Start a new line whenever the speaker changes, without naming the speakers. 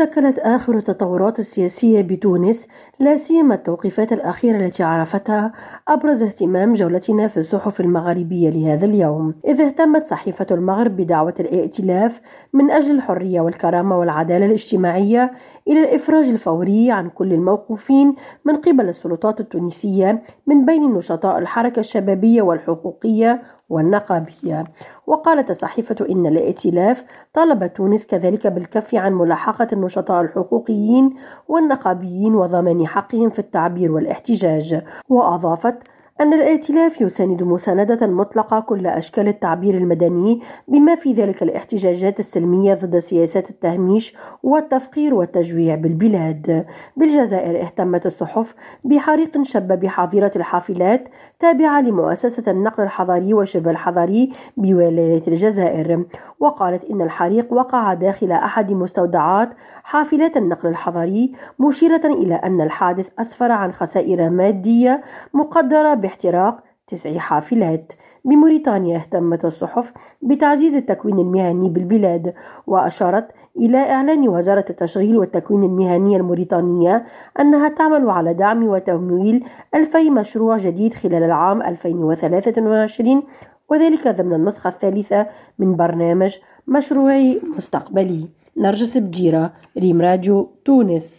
شكلت آخر التطورات السياسية بتونس لا سيما التوقيفات الأخيرة التي عرفتها أبرز اهتمام جولتنا في الصحف المغربية لهذا اليوم. إذ اهتمت صحيفة المغرب بدعوة الائتلاف من أجل الحرية والكرامة والعدالة الاجتماعية إلى الإفراج الفوري عن كل الموقوفين من قبل السلطات التونسية من بين نشطاء الحركة الشبابية والحقوقية والنقابية. وقالت الصحيفة إن الائتلاف طالب تونس كذلك بالكف عن ملاحقة النشطاء الحقوقيين والنقابيين وضمان حقهم في التعبير والاحتجاج وأضافت أن الائتلاف يساند مساندة مطلقة كل أشكال التعبير المدني بما في ذلك الاحتجاجات السلمية ضد سياسات التهميش والتفقير والتجويع بالبلاد. بالجزائر اهتمت الصحف بحريق شب بحظيرة الحافلات تابعة لمؤسسة النقل الحضري وشبه الحضري بولاية الجزائر. وقالت إن الحريق وقع داخل أحد مستودعات حافلات النقل الحضري مشيرة إلى أن الحادث أسفر عن خسائر مادية مقدرة باحتراق تسع حافلات. بموريتانيا اهتمت الصحف بتعزيز التكوين المهني بالبلاد وأشارت إلى إعلان وزارة التشغيل والتكوين المهني الموريتانية أنها تعمل على دعم وتمويل ألفي مشروع جديد خلال العام 2023 وذلك ضمن النسخة الثالثة من برنامج مشروعي مستقبلي. نرجس بجيرة ريم راديو تونس.